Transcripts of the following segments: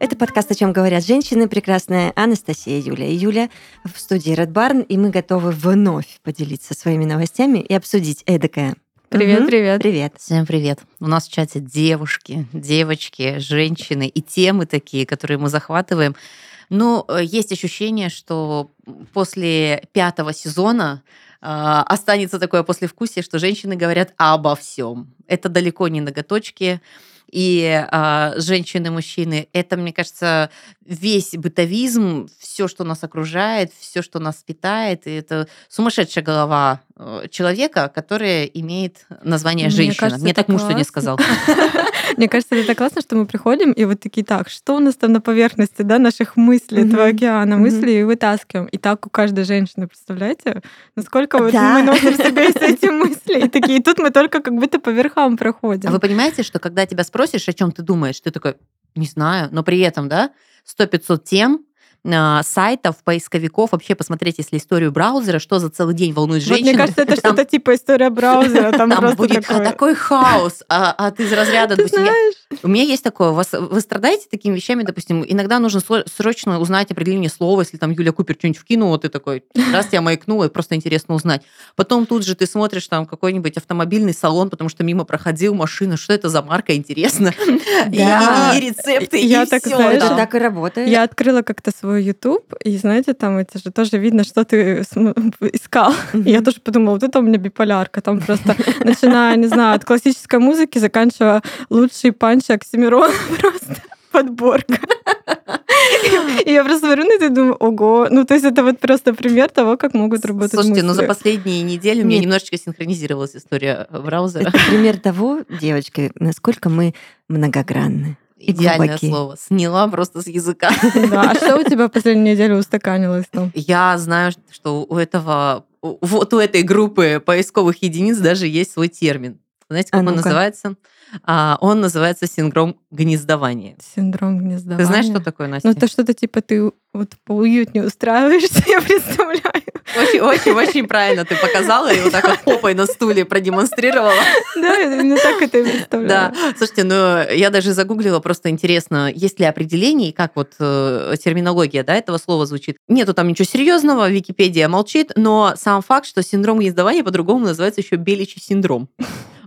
Это подкаст «О чем говорят женщины». Прекрасная Анастасия Юля и Юля в студии Red Barn. И мы готовы вновь поделиться своими новостями и обсудить эдакое. Привет, угу. привет. Привет. Всем привет. У нас в чате девушки, девочки, женщины и темы такие, которые мы захватываем. Но ну, есть ощущение, что после пятого сезона э, останется такое послевкусие, что женщины говорят обо всем. Это далеко не ноготочки и а, женщины, мужчины. Это, мне кажется, весь бытовизм, все, что нас окружает, все, что нас питает. И это сумасшедшая голова э, человека, которая имеет название мне женщина. Кажется, мне так муж сегодня сказал. Мне кажется, это классно, что мы приходим и вот такие, так, что у нас там на поверхности, да, наших мыслей, этого океана мыслей, и вытаскиваем. И так у каждой женщины, представляете? Насколько вот мы носим в себе эти мысли, и такие, и тут мы только как будто по верхам проходим. А вы понимаете, что когда тебя спросишь, о чем ты думаешь, ты такой, не знаю, но при этом, да, 100-500 тем, а, сайтов, поисковиков, вообще посмотреть, если историю браузера, что за целый день волнует женщин. Вот, мне кажется, это что-то типа история браузера. Там, там будет такое. такой хаос, а, а ты из разряда, ты знаешь? У меня есть такое, вас, вы страдаете такими вещами, допустим, иногда нужно срочно узнать определение слова, если там Юля Купер что-нибудь вкинула, ты такой, раз я маякнула, просто интересно узнать. Потом тут же ты смотришь там какой-нибудь автомобильный салон, потому что мимо проходил машина, что это за марка, интересно. Да. И, и рецепты, я и так, все. Знаешь, да. так и работает. Я открыла как-то свой YouTube, и знаете, там это же тоже видно, что ты искал. Mm-hmm. И я тоже подумала, вот это у меня биполярка. Там просто начиная, не знаю, от классической музыки, заканчивая лучший панчи Оксимирон. Просто подборка. И я просто смотрю на это и думаю, ого, ну то есть это вот просто пример того, как могут работать Слушайте, мысли. ну за последние недели у меня немножечко синхронизировалась история браузера. Это пример того, девочки, насколько мы многогранны. Идеальное глубоки. слово. Сняла просто с языка. Да, а что у тебя последнюю неделю устаканилось там? Я знаю, что у этого, вот у этой группы поисковых единиц даже есть свой термин. Знаете, как а он называется? А, он называется синдром гнездования. Синдром гнездования. Ты знаешь, что такое, Настя? Ну, это что-то типа ты вот поуютнее устраиваешься, я представляю. Очень-очень-очень правильно ты показала и вот так вот попой на стуле продемонстрировала. Да, именно так это и представляю. Да, слушайте, ну я даже загуглила, просто интересно, есть ли определение, как вот э, терминология да, этого слова звучит. Нету там ничего серьезного, Википедия молчит, но сам факт, что синдром гнездования по-другому называется еще беличий синдром.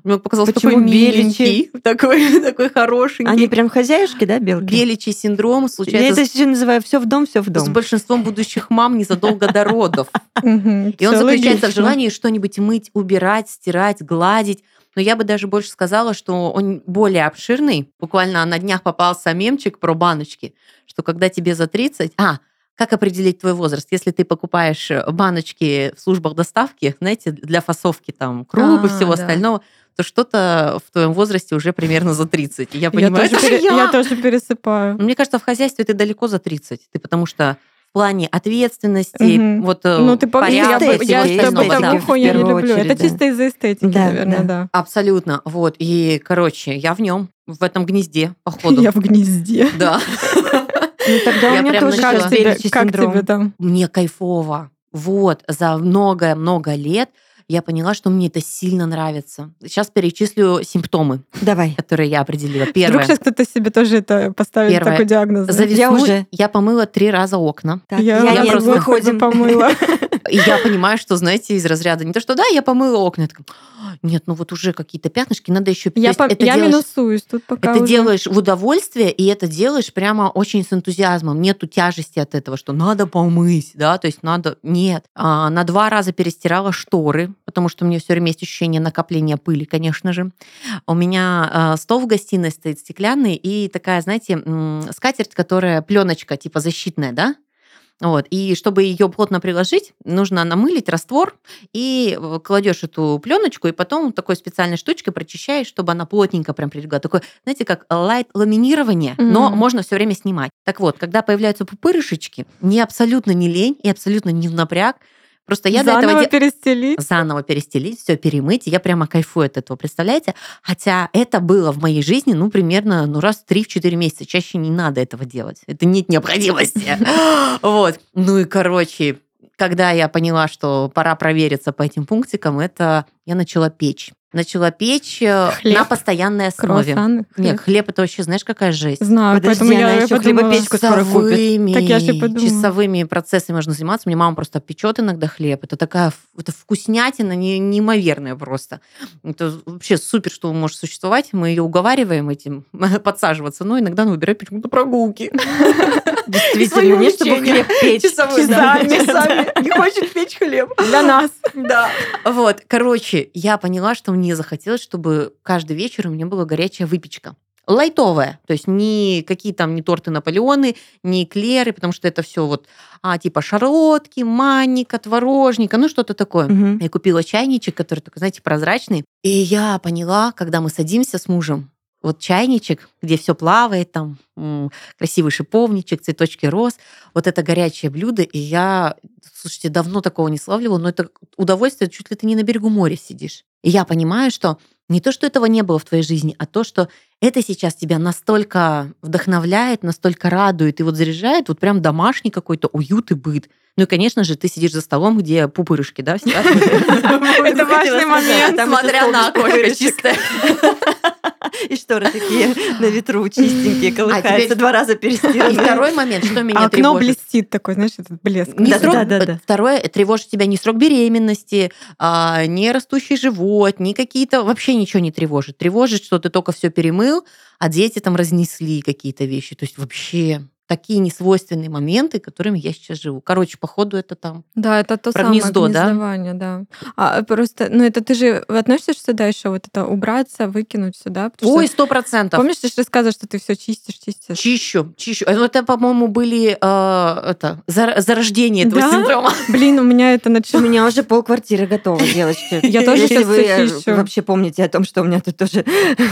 Мне показалось, Почему такой беличий, такой, такой хороший. Они прям хозяюшки, да, белки? Беличий синдром случается... Я это еще называю все в дом, все в дом. С большинством будущих мам незадолго до родов. И он заключается в желании что-нибудь мыть, убирать, стирать, гладить. Но я бы даже больше сказала, что он более обширный. Буквально на днях попался мемчик про баночки, что когда тебе за 30... А, как определить твой возраст? Если ты покупаешь баночки в службах доставки, знаете, для фасовки там круп и а, всего остального, то что-то в твоем возрасте уже примерно за 30. Я понимаю, я тоже, пере... я. я тоже пересыпаю. Мне кажется, в хозяйстве ты далеко за 30. Ты потому что в плане ответственности, угу. вот э, ну, ты порядок, я, я с бытовуху я не люблю. Очередь, Это да. чисто из-за эстетики, да, наверное, да. да. Абсолютно. Вот. И, короче, я в нем, в этом гнезде, походу. Я в гнезде. Да. Ну, тогда у меня тоже как тебе там? Мне кайфово. Вот, за много-много лет я поняла, что мне это сильно нравится. Сейчас перечислю симптомы, Давай. которые я определила. Первое. Вдруг сейчас кто-то себе тоже это поставит Первое. такой диагноз. За весну я уже я помыла три раза окна. Так, я, я, я просто выходим помыла. И я понимаю, что, знаете, из разряда не то, что да, я помыла окна. Нет, ну вот уже какие-то пятнышки, надо еще... Я, по... это я делаешь, минусуюсь тут пока Это уже. делаешь в удовольствие, и это делаешь прямо очень с энтузиазмом. Нету тяжести от этого, что надо помыть, да, то есть надо... Нет. А, на два раза перестирала шторы, потому что у меня все время есть ощущение накопления пыли, конечно же. У меня а, стол в гостиной стоит стеклянный, и такая, знаете, скатерть, которая пленочка типа защитная, да, вот. И чтобы ее плотно приложить, нужно намылить раствор и э, кладешь эту пленочку, и потом такой специальной штучкой прочищаешь, чтобы она плотненько прям прилегла. Такое, знаете, как лайт ламинирование, mm-hmm. но можно все время снимать. Так вот, когда появляются пупырышечки, не абсолютно не лень и абсолютно не в напряг, Просто я Заново до этого... перестелить. Заново перестелить, все перемыть. Я прямо кайфую от этого, представляете? Хотя это было в моей жизни, ну, примерно, ну, раз в 3-4 месяца. Чаще не надо этого делать. Это нет необходимости. Вот. Ну и, короче, когда я поняла, что пора провериться по этим пунктикам, это я начала печь. Начала печь э, Хлеб? на постоянной основе. Круассаны? Нет, хлеб это вообще, знаешь, какая жесть. Знаю, Подожди, поэтому она я ещё подумала, хлебопечку скоро купит. Часовыми, Так я же подумала. часовыми процессами можно заниматься. Мне мама просто печет иногда хлеб. Это такая это вкуснятина не- неимоверная просто. Это вообще супер, что может существовать. Мы ее уговариваем этим подсаживаться, но иногда она выбирает почему-то прогулки. Действительно, не чтобы хлеб печь. Часами. Часами. Не хочет печь хлеб. Для нас. Да. Вот, короче, я поняла, что мне захотелось, чтобы каждый вечер у меня была горячая выпечка. Лайтовая, то есть не какие там не торты Наполеоны, не эклеры, потому что это все вот а, типа шарлотки, манника, творожника, ну что-то такое. Мгм. Я купила чайничек, который такой, знаете, прозрачный. И я поняла, когда мы садимся с мужем, вот чайничек, где все плавает, там красивый шиповничек, цветочки роз, вот это горячее блюдо, и я, слушайте, давно такого не славливала, но это удовольствие, чуть ли ты не на берегу моря сидишь. И я понимаю, что не то, что этого не было в твоей жизни, а то, что это сейчас тебя настолько вдохновляет, настолько радует и вот заряжает, вот прям домашний какой-то уют и быт. Ну и, конечно же, ты сидишь за столом, где пупырышки, да. Это важный момент. Смотря на окошко чистое. И шторы такие на ветру чистенькие, колыхаются, теперь- два раза И перестираны. второй момент, что меня А окно тревожит. блестит такой, знаешь, этот блеск. Не Да, срок, да, да, да. Второе, тревожит тебя не срок беременности, а, не растущий живот, не какие-то... Вообще ничего не тревожит. Тревожит, что ты только все перемыл, а дети там разнесли какие-то вещи. То есть вообще такие несвойственные моменты, которыми я сейчас живу. Короче, походу это там. Да, это то Про самое гнездо, да? гнездование, да. А просто, ну это ты же относишься сюда еще вот это убраться, выкинуть сюда? Ой, сто процентов. Помнишь, ты же рассказывал, что ты все чистишь, чистишь? Чищу, чищу. Э, ну, Это, по-моему, были э, это, зар- зарождение этого Да? синдрома. Блин, у меня это У начало. меня уже полквартиры готово, девочки. Я тоже Если щас вы вообще помните о том, что у меня тут тоже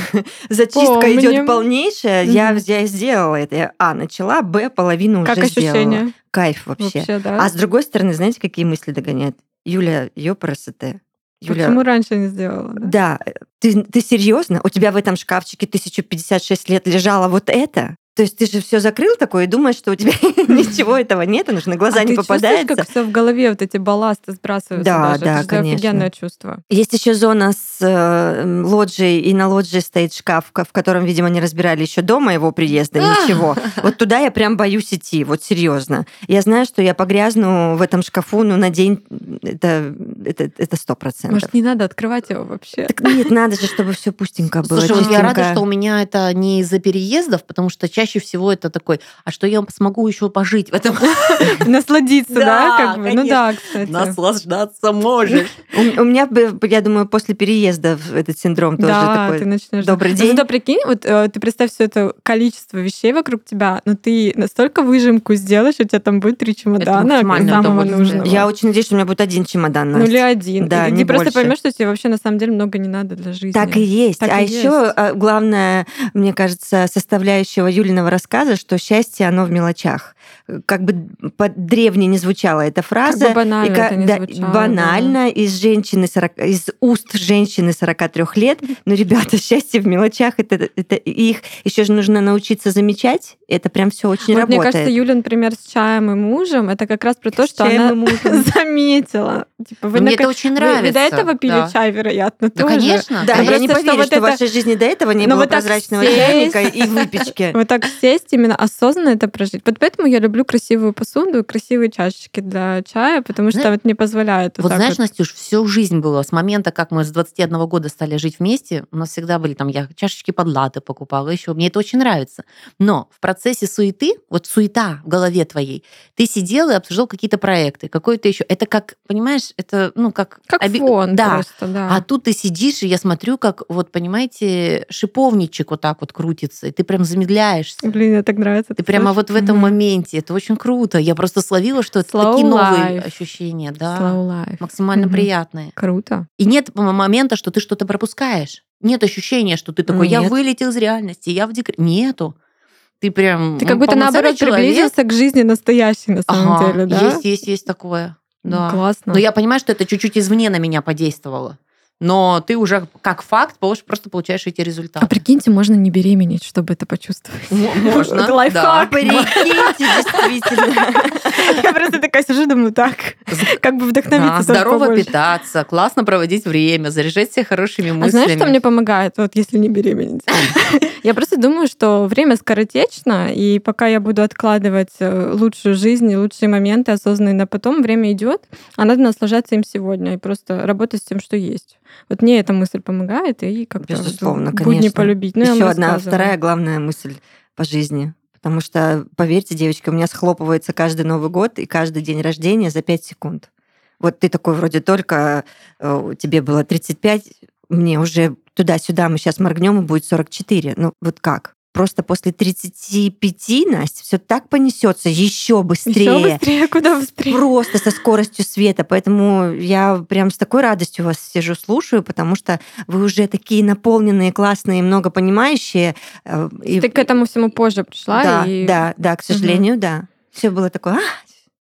зачистка идет полнейшая, я, сделала это. Я, А, начала, Б, половину Как уже сделала. ощущение? Кайф вообще. Вообще, да? А с другой стороны, знаете, какие мысли догоняют? Юля, ёпросоте. Юля, Почему раньше не сделала? да? да, ты, ты серьезно? У тебя в этом шкафчике 1056 лет лежало вот это? То есть ты же все закрыл такое и думаешь, что у тебя ничего этого нет, оно же на глаза а не ты попадается. чувствуешь, как все в голове вот эти балласты сбрасываются Да, даже? да, Это же конечно. офигенное чувство. Есть еще зона с э, лоджией, и на лоджии стоит шкаф, в ко- в котором, видимо, не разбирали еще до моего приезда ничего. Вот туда я прям боюсь идти, вот серьезно. Я знаю, что я погрязну в этом шкафу, ну, на день это это это сто процентов. Может, не надо открывать его вообще? Так нет, надо же, чтобы все пустенько было. Слушай, вот я рада, что у меня это не из-за переездов, потому что чаще всего это такой, а что я смогу еще пожить в этом? Насладиться, да? Да, как бы? Ну да, кстати. Наслаждаться можешь. У, меня, я думаю, после переезда в этот синдром тоже такой. ты начнешь. добрый день. зато прикинь, вот э, ты представь все это количество вещей вокруг тебя, но ты настолько выжимку сделаешь, у тебя там будет три чемодана самого нужного. Я очень надеюсь, что у меня будет один чемодан. Ну или один. Да, не ты просто поймешь, что тебе вообще на самом деле много не надо для жизни. Так и есть. А еще есть. главное, мне кажется, составляющего Юлиного рассказа, что счастье, оно в мелочах. Как бы по-древне не звучала эта Как фраза. бы банально и это не да, звучало, банально из женщины 40, из уст женщины 43 лет. Но, ребята, счастье в мелочах, это, это их еще же нужно научиться замечать. Это прям все очень Вот мне работает. кажется, Юля, например, с чаем и мужем, это как раз про то, С что она заметила. Типа, вы Мне на это как- очень вы- нравится. Вы до этого пили да. чай, вероятно, Да, тоже. конечно. Да, Ну, я не что поверю, вот что в это- вашей жизни до этого не Ну, было прозрачного чайника и выпечки. Вот так сесть, именно осознанно это прожить. Вот поэтому я люблю красивую посуду и красивые чашечки для чая, потому что Знаешь- это мне позволяет вот Вот знаешь, вот. Настюш, всю жизнь было, с момента, как мы с 21 года стали жить вместе, у нас всегда были там, я чашечки под латы покупала еще, мне это очень нравится. Но в процессе суеты, вот суета в голове твоей, ты сидел и обсуждал какие-то проекты, какой-то еще. Это как, понимаешь, это, ну, как... Как оби- фон Да. просто, да. А тут ты сидишь, и я смотрю, как, вот, понимаете, шиповничек вот так вот крутится, и ты прям замедляешься. Блин, мне так нравится. Ты это прямо слышать. вот в этом Мгм. моменте. Это очень круто. Я просто словила, что это Slow такие новые life. ощущения, да. Slow life. Максимально Мгм. приятные. Круто. И нет момента, что ты что-то пропускаешь. Нет ощущения, что ты такой, я Нет. вылетел из реальности, я в декрете. Нету. Ты прям Ты как м, будто наоборот человек. приблизился к жизни настоящей на самом Ага, деле, да? Есть, есть, есть такое. Ну, Да. Классно. Но я понимаю, что это чуть-чуть извне на меня подействовало. Но ты уже как факт просто получаешь эти А результаты. прикиньте, можно не беременеть, чтобы это почувствовать. Можно. Это лайфхак. да. Прикиньте, действительно. Я просто такая сижу, думаю, так, Как бы вдохновиться Да, здорово больше. питаться, классно проводить время, заряжать себя хорошими мыслями. А знаешь, что мне помогает, вот если не беременеть? Я просто думаю, что время скоротечно, и пока я буду откладывать э, лучшую жизнь и лучшие моменты осознанные на потом, время идет, а надо наслаждаться им сегодня и просто работать с тем, что есть. Вот мне эта мысль помогает, и как-то Безусловно, будни конечно. полюбить. Ну, Еще одна, вторая главная мысль по жизни. Потому что, поверьте, девочки, у меня схлопывается каждый Новый год и каждый день рождения за 5 секунд. Вот ты такой вроде только, э, тебе было 35, мне уже туда-сюда, мы сейчас моргнем, и будет 44. Ну вот как? Просто после 35, Настя, все так понесется еще быстрее. Еще быстрее, куда быстрее. Просто со скоростью света. Поэтому я прям с такой радостью вас сижу, слушаю, потому что вы уже такие наполненные, классные, многопонимающие. э, И, Ты к этому всему позже пришла. да, и... да, да, к сожалению, да. Все было такое, а,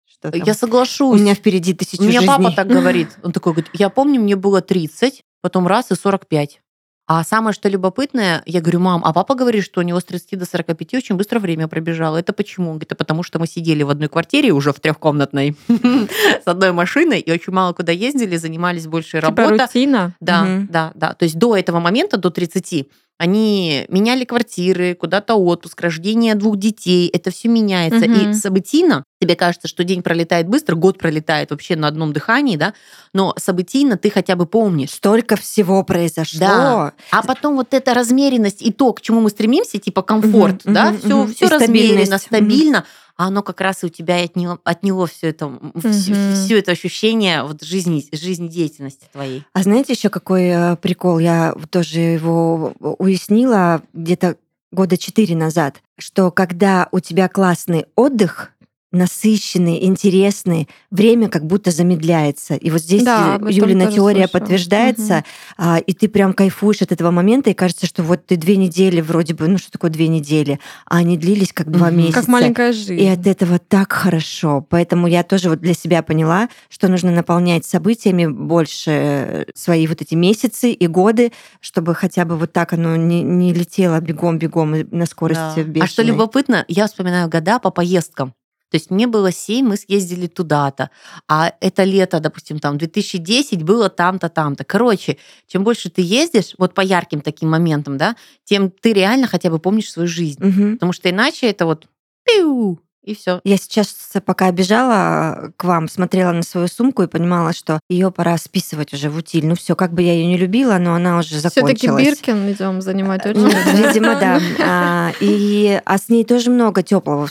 что там? Я У соглашусь. меня впереди тысячу У меня жизней. папа так говорит. Он такой говорит, я помню, мне было 30, потом раз и 45. А самое, что любопытное, я говорю, мам, а папа говорит, что у него с 30 до 45 очень быстро время пробежало. Это почему? Он говорит, это потому что мы сидели в одной квартире уже в трехкомнатной с одной машиной и очень мало куда ездили, занимались больше Типа работой. рутина. Да, да, да. То есть до этого момента, до 30, они меняли квартиры, куда-то отпуск, рождение двух детей. Это все меняется. Мгм. И событийно тебе кажется, что день пролетает быстро, год пролетает вообще на одном дыхании, да, но событийно ты хотя бы помнишь. Столько всего произошло. Да. А потом вот эта размеренность и то, к чему мы стремимся, типа комфорт, Мгм, да, мгм, все, мгм. все размеренно, стабильно, а оно как раз и у тебя и от него, от него все это, Мгм. все это ощущение вот жизни, жизнедеятельности твоей. А знаете еще какой э, прикол? Я тоже его уяснила где-то года четыре назад, что когда у тебя классный отдых, насыщенный, интересный, время как будто замедляется. И вот здесь Да, э, Юлина теория слышала. подтверждается, а, и ты прям кайфуешь от этого момента, и кажется, что вот ты две недели вроде бы, ну что такое две недели, а они длились как два Мгм. месяца. Как маленькая жизнь. И от этого так хорошо. Поэтому я тоже вот для себя поняла, что нужно наполнять событиями больше э, свои вот эти месяцы и годы, чтобы хотя бы вот так оно не, не летело бегом-бегом на скорости Да. бешеной. А что любопытно, я вспоминаю года по поездкам. То есть мне было 7, мы съездили туда-то. А это лето, допустим, там 2010 было там-то, там-то. Короче, чем больше ты ездишь, вот по ярким таким моментам, да, тем ты реально хотя бы помнишь свою жизнь. Мгм. Потому что иначе это вот пиу, и все. Я сейчас, пока бежала к вам, смотрела на свою сумку и понимала, что ее пора списывать уже в утиль. Ну все, как бы я ее не любила, но она уже Все-таки закончилась. Биркин идем занимать Ну, очередь. видимо, да. А, и, а с ней тоже много теплого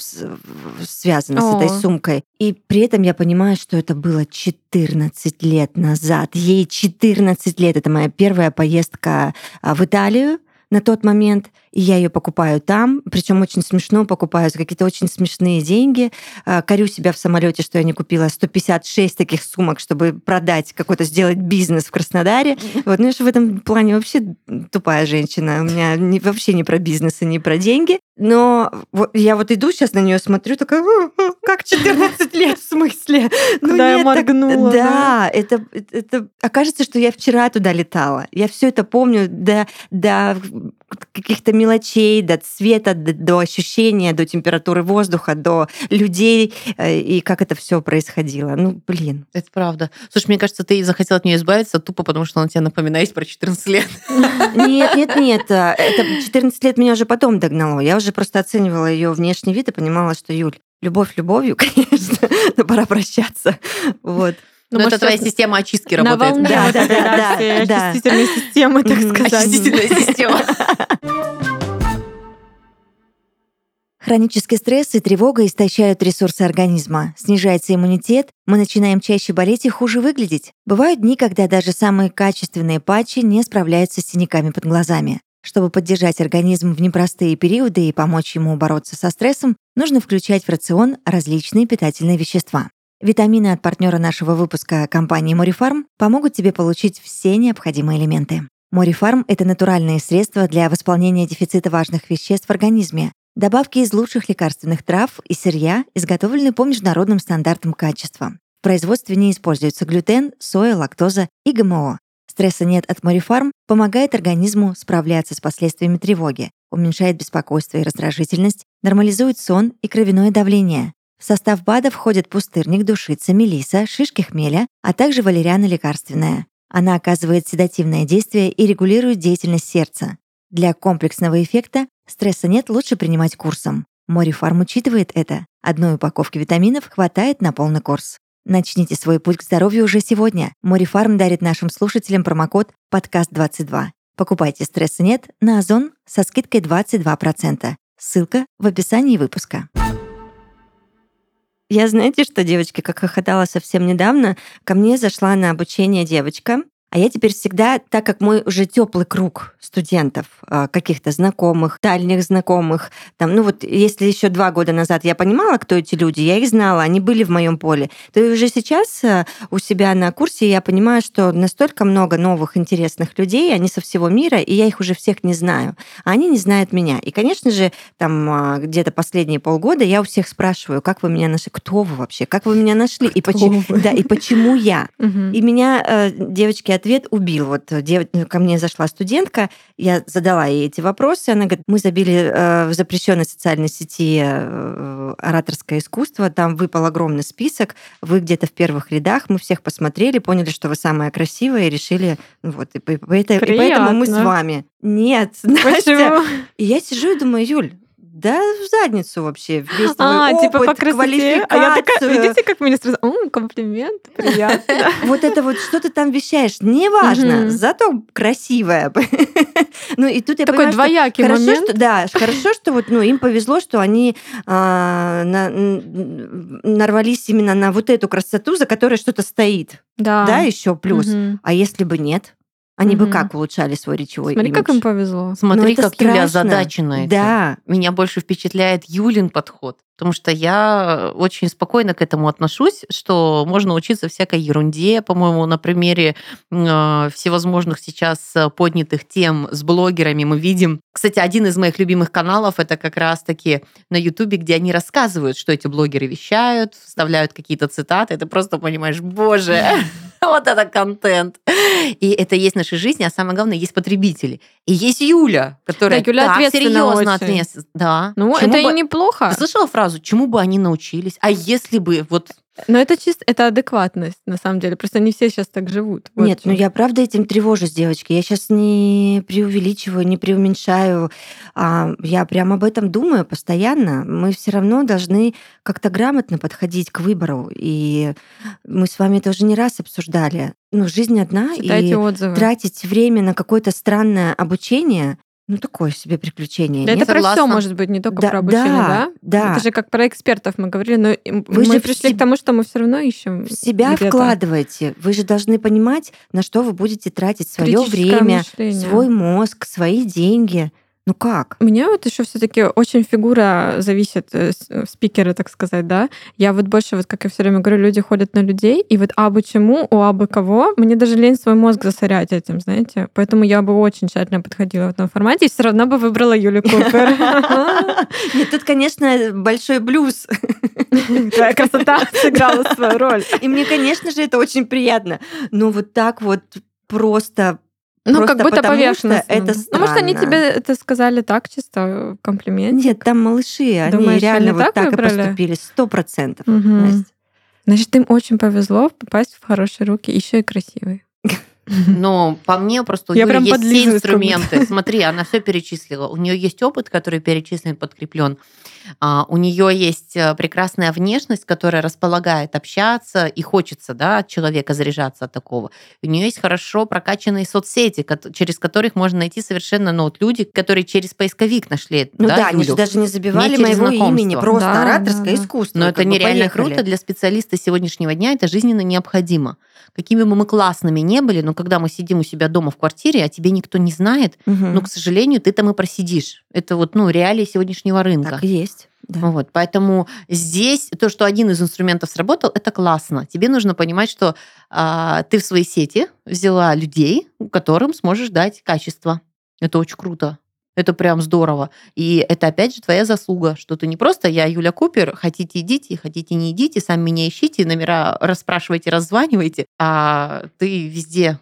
связано с этой сумкой. И при этом я понимаю, что это было 14 лет назад. Ей 14 лет. Это моя первая поездка а, в Италию на тот момент, и я ее покупаю там, причем очень смешно покупаю за какие-то очень смешные деньги. А, Корю себя в самолете, что я не купила 156 таких сумок, чтобы продать какой-то, сделать бизнес в Краснодаре. Вот, ну, я же в этом плане вообще тупая женщина. У меня не, вообще не про бизнес и не про деньги. Но вот я вот иду сейчас на нее смотрю, такая, «А, а, как 14 лет в смысле? Ну Куда я нет, так- моргнула, да? Да, это, это, это- окажется, что я вчера туда летала. Я все это помню до, до каких-то мелочей, до цвета, до, до ощущения, до температуры воздуха, до людей э, и как это все происходило. Ну, блин. Это правда. Слушай, мне кажется, ты захотела от нее избавиться тупо, потому что она тебе напоминает про 14 лет. Нет, нет, нет. а, Это 14 лет меня уже потом догнало. Я уже просто оценивала ее внешний вид и понимала, что Юль, любовь любовью, конечно, но пора прощаться. Вот. Ну, Но может, это твоя система очистки На работает. волне Да, да, да, да, да. очистительной системы, так сказать. Очистительная система. Хронический стресс и тревога истощают ресурсы организма, снижается иммунитет, мы начинаем чаще болеть и хуже выглядеть. Бывают дни, когда даже самые качественные патчи не справляются с синяками под глазами. Чтобы поддержать организм в непростые периоды и помочь ему бороться со стрессом, нужно включать в рацион различные питательные вещества. Витамины от партнера нашего выпуска компании Морифарм помогут тебе получить все необходимые элементы. Морифарм — это натуральные средства для восполнения дефицита важных веществ в организме. Добавки из лучших лекарственных трав и сырья изготовлены по международным стандартам качества. В производстве не используется глютен, соя, лактоза и ГМО. Стресса нет от Морифарм помогает организму справляться с последствиями тревоги, уменьшает беспокойство и раздражительность, нормализует сон и кровяное давление, В состав БАДа входят пустырник, душица, мелиса, шишки хмеля, а также валериана лекарственная. Она оказывает седативное действие и регулирует деятельность сердца. Для комплексного эффекта стресса нет, лучше принимать курсом. Морифарм учитывает это. Одной упаковки витаминов хватает на полный курс. Начните свой путь к здоровью уже сегодня. Морифарм дарит нашим слушателям промокод «Подкаст22». Покупайте «Стресса нет» на Озон со скидкой 22%. Ссылка в описании выпуска. Я знаете, что, девочки, как хохотала совсем недавно, ко мне зашла на обучение девочка, а я теперь всегда, так как мой уже теплый круг студентов, а, каких-то знакомых, дальних знакомых, там, ну вот если еще два года назад я понимала, кто эти люди, я их знала, они были в моем поле, то и уже сейчас а, у себя на курсе я понимаю, что настолько много новых интересных людей, они со всего мира, и я их уже всех не знаю, а они не знают меня. И, конечно же, там а, где-то последние полгода я у всех спрашиваю, как вы меня нашли, кто вы вообще, как вы меня нашли, и почему, да, и почему я. И меня э, девочки ответ убил. Вот э, дев... ко мне зашла студентка, я задала ей эти вопросы, она говорит, мы забили э, в запрещенной социальной сети э, ораторское искусство, там выпал огромный список, вы где-то в первых рядах, мы всех посмотрели, поняли, что вы самая красивая, и решили, вот, и, и, и поэтому мы с вами. Нет, Настя. И я сижу и думаю, Юль, да в задницу вообще. Весь а, опыт, типа по красоте. А я такая, видите, как мне сразу, О, комплимент, приятно. Вот это вот, что ты там вещаешь, неважно, зато красивая. Ну и тут я Такой двоякий момент. Да, хорошо, что вот ну им повезло, что они а, нарвались именно на вот эту красоту, за которой что-то стоит. Да. Да, еще плюс. А если бы нет? Они угу. бы как улучшали свой речевой Смотри, имидж? как им повезло. Смотри, как страшно. Юля озадачена. Да. Меня больше впечатляет Юлин подход. Потому что я очень спокойно к этому отношусь, что можно учиться всякой ерунде, по-моему, на примере э, всевозможных сейчас поднятых тем с блогерами мы видим. Кстати, один из моих любимых каналов это как раз-таки на Ютубе, где они рассказывают, что эти блогеры вещают, вставляют какие-то цитаты. Это просто понимаешь, боже, вот это контент. И это есть в нашей жизни, а самое главное, есть потребители. И есть Юля, которая да, Юля так серьезно ответственна. Да. Ну, это и неплохо. Ты слышала фразу чему бы они научились? А если бы вот но это чисто, это адекватность, на самом деле. Просто не все сейчас так живут. Вот Нет, ну я правда этим тревожусь, девочки. Я сейчас не преувеличиваю, не преуменьшаю. А я прям об этом думаю постоянно. Мы все равно должны как-то грамотно подходить к выбору. И мы с вами тоже не раз обсуждали. Ну, жизнь одна, Читайте и отзывы. тратить время на какое-то странное обучение ну, такое себе приключение. Да это про все может быть, не только да, про обучение, да, да? Да. Это же как про экспертов мы говорили, но Вы мы же пришли к тому, что мы все равно ищем. В себя где-то. вкладываете. Вы же должны понимать, на что вы будете тратить свое время, мышление. свой мозг, свои деньги. Ну как? Мне вот еще все-таки очень фигура зависит, э, э, спикеры, так сказать, да. Я вот больше, вот как я все время говорю, люди ходят на людей, и вот абы чему, у абы кого, мне даже лень свой мозг засорять этим, знаете. Поэтому я бы очень тщательно подходила в этом формате, и все равно бы выбрала Юлю Купер. Нет, тут, конечно, большой блюз. Твоя красота сыграла свою роль. И мне, конечно же, это очень приятно. Но вот так вот просто ну, как будто поверхностно. это странно. Ну, может, они тебе это сказали так, чисто комплимент? Нет, там малыши, они Думаешь, реально они вот так, так и поступили, сто процентов. Угу. Значит, им очень повезло попасть в хорошие руки, еще и красивые. Но по мне просто у Юли есть все инструменты. Смотри, она все перечислила. У нее есть опыт, который перечислен, подкреплен. А, у нее есть э, прекрасная внешность, которая располагает общаться и хочется да, от человека заряжаться от такого. У нее есть хорошо прокачанные соцсети, через которых можно найти совершенно ну, вот люди, которые через поисковик нашли. Ну да, да они же даже не забивали не моего имени, просто да, ораторское да, да. искусство. Но это нереально круто для специалиста сегодняшнего дня, это жизненно необходимо. Какими бы мы классными не были, но когда мы сидим у себя дома в квартире, а тебе никто не знает, угу. ну, к сожалению, ты там и просидишь. Это вот, ну, реалии сегодняшнего рынка. Так и есть. Да. Вот, поэтому здесь то, что один из инструментов сработал, это классно. Тебе нужно понимать, что а, ты в своей сети взяла людей, которым сможешь дать качество. Это очень круто. Это прям здорово. И это опять же твоя заслуга, что ты не просто я Юля Купер, хотите идите, хотите не идите, сами меня ищите, номера расспрашивайте, раззванивайте, а ты везде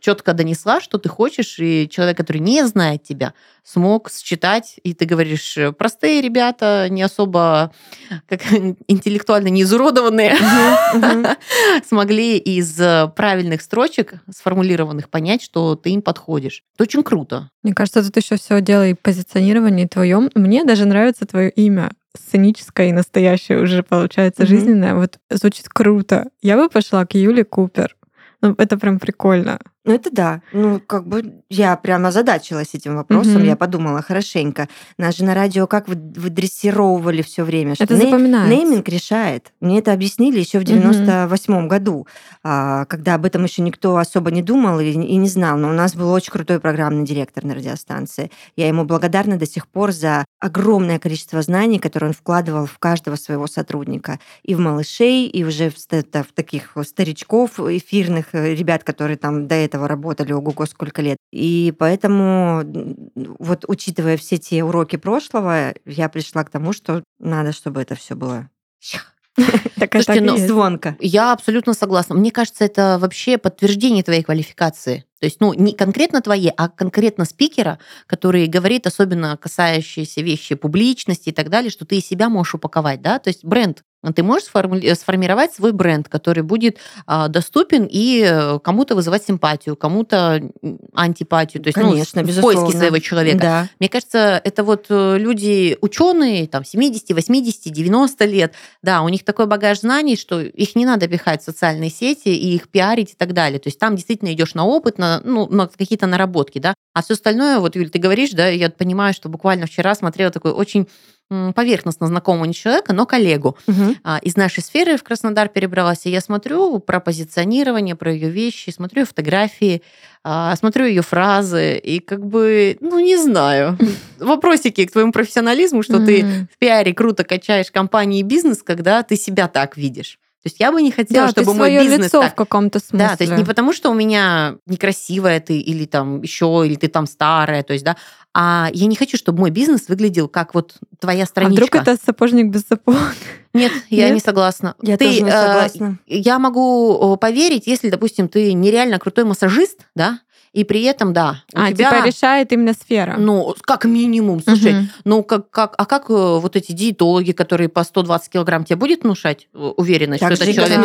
четко донесла, что ты хочешь, и человек, который не знает тебя, смог считать, и ты говоришь, простые ребята, не особо как, интеллектуально не изуродованные, смогли из правильных строчек, сформулированных, понять, что ты им подходишь. Это очень круто. Мне кажется, тут еще все дело и позиционирование твоем. Мне даже нравится твое имя сценическое и настоящее уже получается mm-hmm. жизненное. Вот звучит круто. Я бы пошла к Юле Купер. Ну, это прям прикольно. Ну, это да. Ну, как бы я прямо задачилась этим вопросом. Угу. Я подумала хорошенько. Нас же на радио как вы, вы дрессировывали все время. Что это ней, запоминается. Нейминг решает. Мне это объяснили еще в 98 угу. году, а, когда об этом еще никто особо не думал и, и не знал. Но у нас был очень крутой программный директор на радиостанции. Я ему благодарна до сих пор за огромное количество знаний, которые он вкладывал в каждого своего сотрудника. И в малышей, и уже в, в таких старичков эфирных, э, ребят, которые там до этого этого работали, ого-го, сколько лет. И поэтому, вот учитывая все те уроки прошлого, я пришла к тому, что надо, чтобы это все было Слушайте, ну, звонко. Я абсолютно согласна. Мне кажется, это вообще подтверждение твоей квалификации. То есть, ну, не конкретно твои, а конкретно спикера, который говорит особенно касающиеся вещи публичности и так далее, что ты из себя можешь упаковать, да, то есть бренд ты можешь сформировать свой бренд, который будет а, доступен и э, кому-то вызывать симпатию, кому-то антипатию, то есть Конечно, ну, в поиске своего человека. Да. Мне кажется, это вот э, люди ученые, там 70, 80, 90 лет, да, у них такой багаж знаний, что их не надо пихать в социальные сети и их пиарить и так далее. То есть там действительно идешь на опыт, на, ну, на какие-то наработки, да. А все остальное, вот, Юль, ты говоришь, да, я понимаю, что буквально вчера смотрела такой очень поверхностно знакомого не человека, но коллегу угу. из нашей сферы в Краснодар перебралась. И я смотрю про позиционирование, про ее вещи, смотрю ее фотографии, а, смотрю ее фразы, и как бы, ну, не знаю, вопросики к твоему профессионализму, что ты в пиаре круто качаешь компании и бизнес, когда ты себя так видишь. То есть я бы не хотела, да, чтобы мой бизнес лицо так... в каком-то смысле. Да, то есть не потому, что у меня некрасивая ты или там еще, или ты там старая, то есть, да, а я не хочу, чтобы мой бизнес выглядел как вот твоя страничка. А вдруг это сапожник без сапог? Нет, я Нет? не согласна. Я ты, тоже не согласна. Э, я могу поверить, если, допустим, ты нереально крутой массажист, да, и при этом, да, у а, тебя... типа решает именно сфера. Ну, как минимум. Слушай, угу. ну, как, как, а как э, вот эти диетологи, которые по 120 килограмм, тебе будет внушать э, уверенность, так что это человек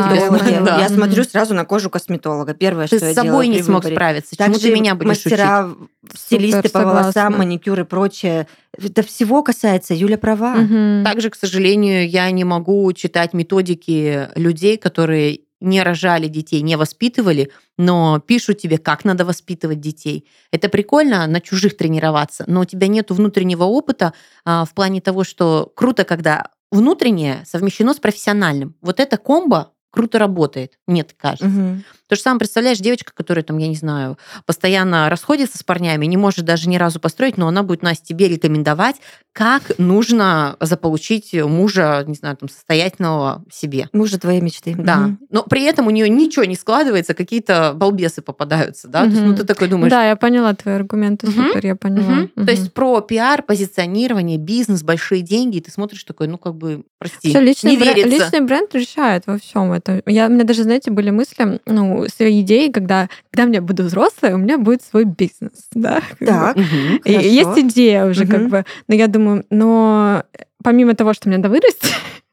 тебе да. Я смотрю сразу на кожу косметолога. Первое, ты что с собой не смог выборе. справиться. Так Чему ты меня будешь мастера, учить? стилисты Супер, по согласна. волосам, маникюр и прочее. Это всего касается. Юля права. Угу. Также, к сожалению, я не могу читать методики людей, которые не рожали детей, не воспитывали, но пишут тебе, как надо воспитывать детей. Это прикольно на чужих тренироваться, но у тебя нет внутреннего опыта а, в плане того, что круто, когда внутреннее совмещено с профессиональным. Вот это комбо круто работает, мне так кажется. Угу. То же самое, представляешь, девочка, которая там, я не знаю, постоянно расходится с парнями, не может даже ни разу построить, но она будет, Настя, тебе рекомендовать, как нужно заполучить мужа, не знаю, там, состоятельного себе. Мужа твоей мечты. Да. Угу. Но при этом у нее ничего не складывается, какие-то балбесы попадаются, да? Угу. То есть, ну, ты такой думаешь... Да, я поняла твои аргументы, угу. супер, я поняла. Угу. Угу. То есть про пиар, позиционирование, бизнес, большие деньги, и ты смотришь такой, ну, как бы, прости, Всё, личный не бренд, верится. Личный бренд решает во всем этом. Я, у меня даже, знаете, были мысли, ну, свои идеи, когда, когда я буду взрослой, у меня будет свой бизнес. Да? Так, угу, и есть идея уже, угу. как бы. Но я думаю, но помимо того, что мне надо вырасти,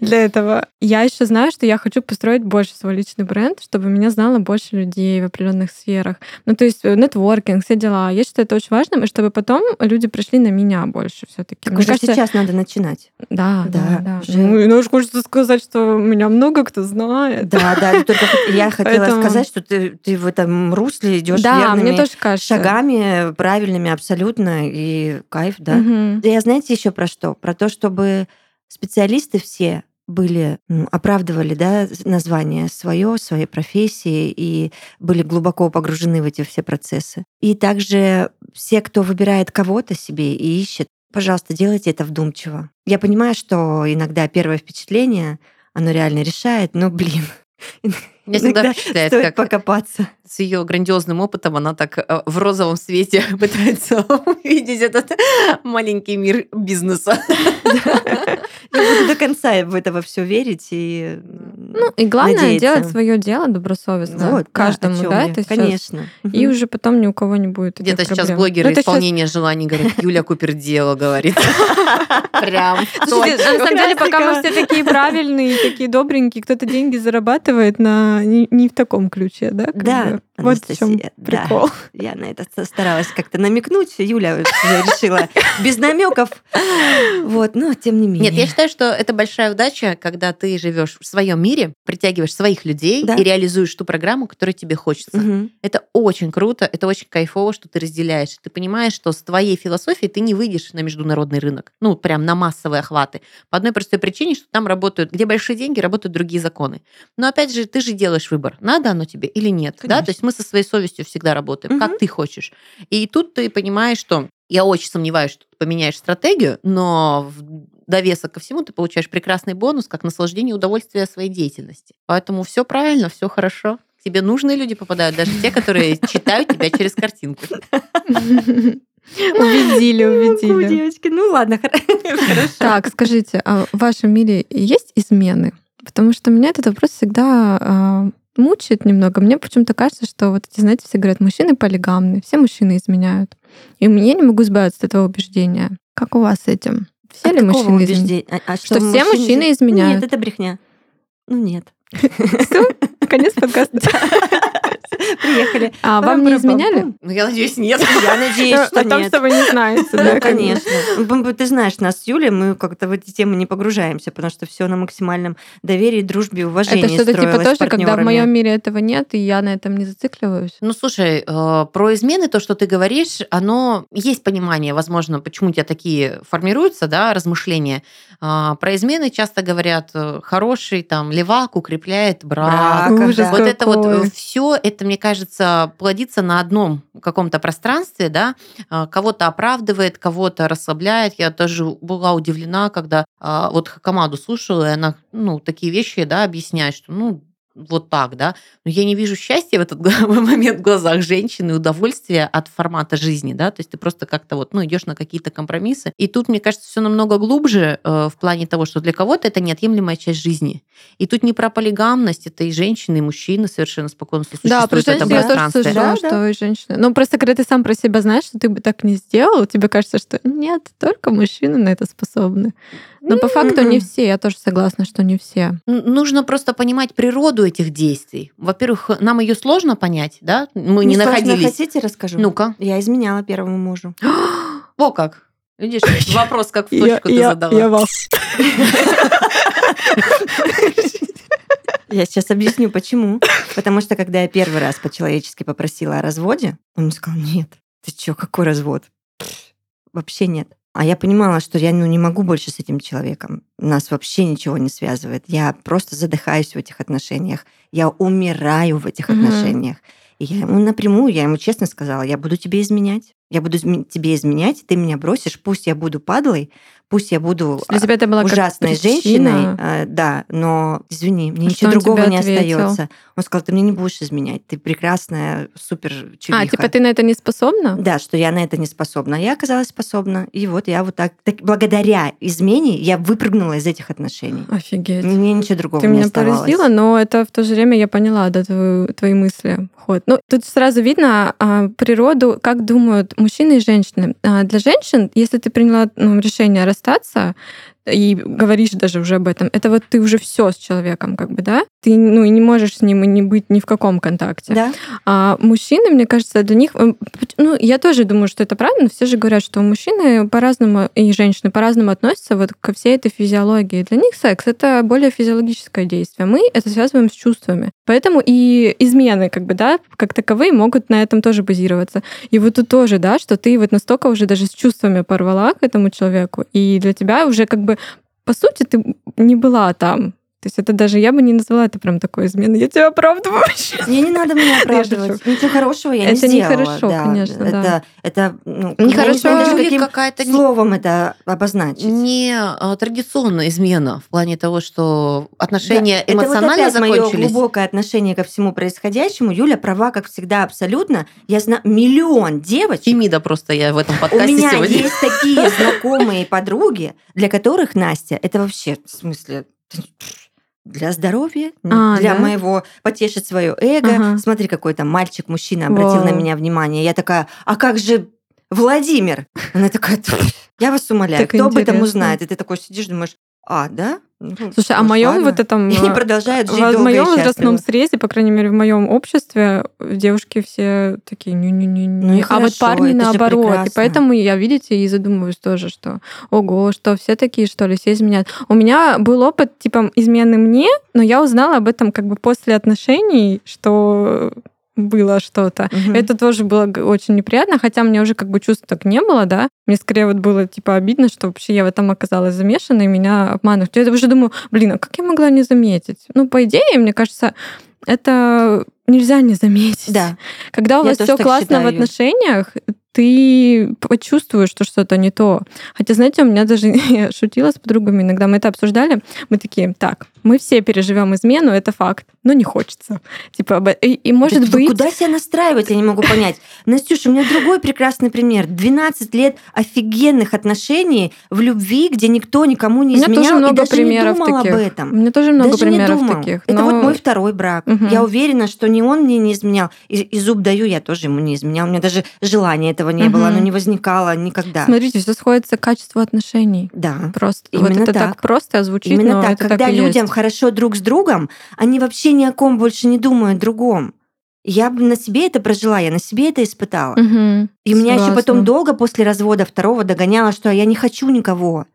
для этого. Я еще знаю, что я хочу построить больше свой личный бренд, чтобы меня знало больше людей в определенных сферах. Ну, то есть э, нетворкинг, все дела. Я считаю это очень важным, и чтобы потом люди пришли на меня больше все-таки. Мне уже кажется, сейчас надо начинать. Да, да, да. Уже... Ну, ну, хочется сказать, что меня много кто знает. Да, да. Только я хотела Поэтому... сказать, что ты, ты в этом русле идешь да, верными мне тоже кажется. шагами, правильными абсолютно, и кайф, да. Угу. Я знаете еще про что? Про то, чтобы специалисты все были, ну, оправдывали да, название свое, своей профессии и были глубоко погружены в эти все процессы. И также все, кто выбирает кого-то себе и ищет, пожалуйста, делайте это вдумчиво. Я понимаю, что иногда первое впечатление, оно реально решает, но, блин, Меня всегда впечатляет, как покопаться. С ее грандиозным опытом она так э, в розовом свете пытается увидеть этот маленький мир бизнеса. Я буду до конца в это во все верить и Ну, и главное надеяться. делать свое дело добросовестно. Вот, каждому, да, это сейчас. Конечно. И уже потом ни у кого не будет Где-то сейчас блогеры Ну, это щас- исполнение желаний говорят, Юля Купер дело говорит. Прям на самом деле, пока мы все такие правильные, такие добренькие, кто-то деньги зарабатывает на не, не в таком ключе, да? как Да, бы? Вот в чем Анастасия, да. прикол. Я на это старалась как-то намекнуть. Юля уже решила без намеков. Вот, но тем не менее. Нет, я считаю, что это большая удача, когда ты живешь в своем мире, притягиваешь своих людей Да. и реализуешь ту программу, которую тебе хочется. Мгм. Это очень круто, это очень кайфово, что ты разделяешь. Ты понимаешь, что с твоей философией ты не выйдешь на международный рынок. Ну, прям на массовые охваты. По одной простой причине, что там работают, где большие деньги, работают другие законы. Но опять же, ты же делаешь выбор, надо оно тебе или нет. Да? То есть мы со своей совестью всегда работаем, как Мгм. ты хочешь. И тут ты понимаешь, что я очень сомневаюсь, что ты поменяешь стратегию, но в довесок ко всему ты получаешь прекрасный бонус, как наслаждение и удовольствие своей деятельности. Поэтому все правильно, все хорошо. К Тебе нужные люди попадают, даже те, которые читают тебя через картинку. Убедили, Ку, убедили. девочки, ну ладно, хорошо. Так, скажите, а в вашем мире есть измены? Потому что меня этот вопрос всегда а, мучает немного. Мне почему-то кажется, что вот эти, знаете, все говорят, мужчины полигамны, все мужчины изменяют. И я не могу избавиться от этого убеждения. Как у вас с этим? Все От ли какого мужчины изменяют? убеждения? А- а Что все мужчины из- изменяют. Нет, это брехня. Ну нет. Все, конец подкаста. Приехали. А вам не изменяли? Ну, я надеюсь, нет. Я надеюсь, что О том, нет. что вы не знаете, да? Конечно. Ты знаешь, нас с Юлей, мы как-то в эти темы не погружаемся, потому что все на максимальном доверии, дружбе и уважении Это что-то типа тоже, с когда в моем мире этого нет, и я на этом не зацикливаюсь. Ну, слушай, э, про измены, то, что ты говоришь, оно есть понимание, возможно, почему у тебя такие формируются, да, размышления. А, Про измены часто говорят, э, хороший там левак укрепляет брак. Брак. Вот это вот какой. все, это, мне кажется, плодится на одном каком-то пространстве, да, А, кого-то оправдывает, кого-то расслабляет. Я тоже была удивлена, когда а, вот Хакамаду слушала, и она, ну, такие вещи, да, объясняет, что, ну, вот так, да. Но я не вижу счастья в этот момент в глазах женщины, удовольствия от формата жизни, да. То есть ты просто как-то вот, ну, идешь на какие-то компромиссы. И тут, мне кажется, все намного глубже э, в плане того, что для кого-то это неотъемлемая часть жизни. И тут не про полигамность, это и женщины, и мужчины совершенно спокойно Да, про сосуществуют в этом я тоже пространстве. слышала, Да, что и женщины. Ну, просто когда ты сам про себя знаешь, что ты бы так не сделал, тебе кажется, что нет, только мужчины на это способны. Но по факту не М-м. все, я тоже согласна, что не все. Н- Нужно просто понимать природу этих действий. Во-первых, нам ее сложно понять, да? Мы не, сложно, находились. Хотите, расскажу? Ну-ка. Я изменяла первому мужу. О, как. Видишь, вопрос как в точку ты задала. я вам- Я сейчас объясню, почему. Потому что, когда я первый раз по-человечески попросила о разводе, он мне сказал, нет, ты чё, какой развод? Вообще нет. А я понимала, что я ну, не могу больше с этим человеком. Нас вообще ничего не связывает. Я просто задыхаюсь в этих отношениях. Я умираю в этих Мгм. отношениях. И я ему напрямую, я ему честно сказала, я буду тебе изменять. Я буду тебе изменять, ты меня бросишь, пусть я буду падлой, пусть я буду Для тебя это была ужасной женщиной, э, да, но извини, мне А ничего другого не остается. Он сказал, ты мне не будешь изменять, ты прекрасная, супер чувиха. А, типа ты на это не способна? Да, что я на это не способна. А Я оказалась способна. И вот я вот так, так благодаря измене я выпрыгнула из этих отношений. Офигеть. Мне ничего другого Ты не меня оставалось. поразила, но это в то же время я поняла, да, твою- твои мысли. Ход. Ну, тут сразу видно а, природу, как думают мужчины и женщины. А, для женщин, если ты приняла ну, решение расстаться, остаться, и говоришь даже уже об этом, это вот ты уже все с человеком, как бы, да? Ты ну, и не можешь с ним и не быть ни в каком контакте. Да? А мужчины, мне кажется, для них, э, ну, я тоже думаю, что это правильно, все же говорят, что мужчины по-разному и женщины по-разному относятся вот ко всей этой физиологии. Для них секс — это более физиологическое действие. Мы это связываем с чувствами. Поэтому и измены, как бы, да, как таковые, могут на этом тоже базироваться. И вот тут тоже, да, что ты вот настолько уже даже с чувствами порвала к этому человеку, и для тебя уже как бы, по сути, ты не была там, То есть это даже я бы не назвала это прям такой изменой. Я тебя оправдываю сейчас. Не, не надо меня оправдывать. Ничего хорошего я не Это сделала. нехорошо, да. конечно, Это, да. это ну, Нехорошо, не знаю, даже какая-то не- словом это обозначить. не а, традиционная измена в плане того, что отношения Да, эмоционально это вот опять мое закончились. глубокое отношение ко всему происходящему. Юля права, как всегда, абсолютно. Я знаю миллион девочек. Тимида просто я в этом У подкасте меня сегодня. есть такие знакомые подруги, для которых Настя это вообще в смысле для здоровья, А, для да? моего потешить свое эго. Ага. Смотри, какой там мальчик, мужчина обратил на Вау. меня внимание. Я такая, а как же Владимир? Она такая, «Тьфу, я вас умоляю, Так кто об этом интересно. узнает? И ты такой сидишь, думаешь, а, да? Ну, Слушай, а в моем ладно». вот этом И э, продолжают жить в моем возрастном срезе, по крайней мере, в моем обществе, девушки все такие не не не Ну А вот хорошо, парни это же наоборот. И поэтому я, видите, и задумываюсь тоже, что ого, что все такие, что ли, все изменяют. У меня был опыт, типа, измены мне, но я узнала об этом как бы после отношений, что было что-то. Мгм. Это тоже было очень неприятно, хотя мне уже как бы чувств так не было, да. Мне скорее вот было типа обидно, что вообще я в этом оказалась замешана, и меня обманывают. Я уже думаю, блин, а как я могла не заметить? Ну, по идее, мне кажется, это нельзя не заметить. Да. Когда у Я вас все классно считаю, в отношениях, ты почувствуешь, что что-то не то. Хотя, знаете, у меня даже я шутила с подругами, иногда мы это обсуждали, мы такие, так, мы все переживем измену, это факт, но не хочется. Типа, и, и может Да вы быть... Куда себя настраивать, я не могу понять. Настюша, у меня другой прекрасный пример. 12 лет офигенных отношений в любви, где никто никому не У меня изменял тоже много и даже примеров не таких. об У этом. меня тоже много даже не примеров таких. Это вот мой второй брак. Я уверена, что ни он мне не изменял. И, и зуб даю, я тоже ему не изменял. У меня даже желания этого не было, Мгм. оно не возникало никогда. Смотрите, все сходится к качеству отношений. Да. Просто вот Именно это так. так. просто звучит, Именно но так. это Когда так людям есть. хорошо друг с другом, они вообще ни о ком больше не думают другом. Я на себе это прожила, я на себе это испытала. Мгм. И меня еще потом долго после развода второго догоняло, что я не хочу никого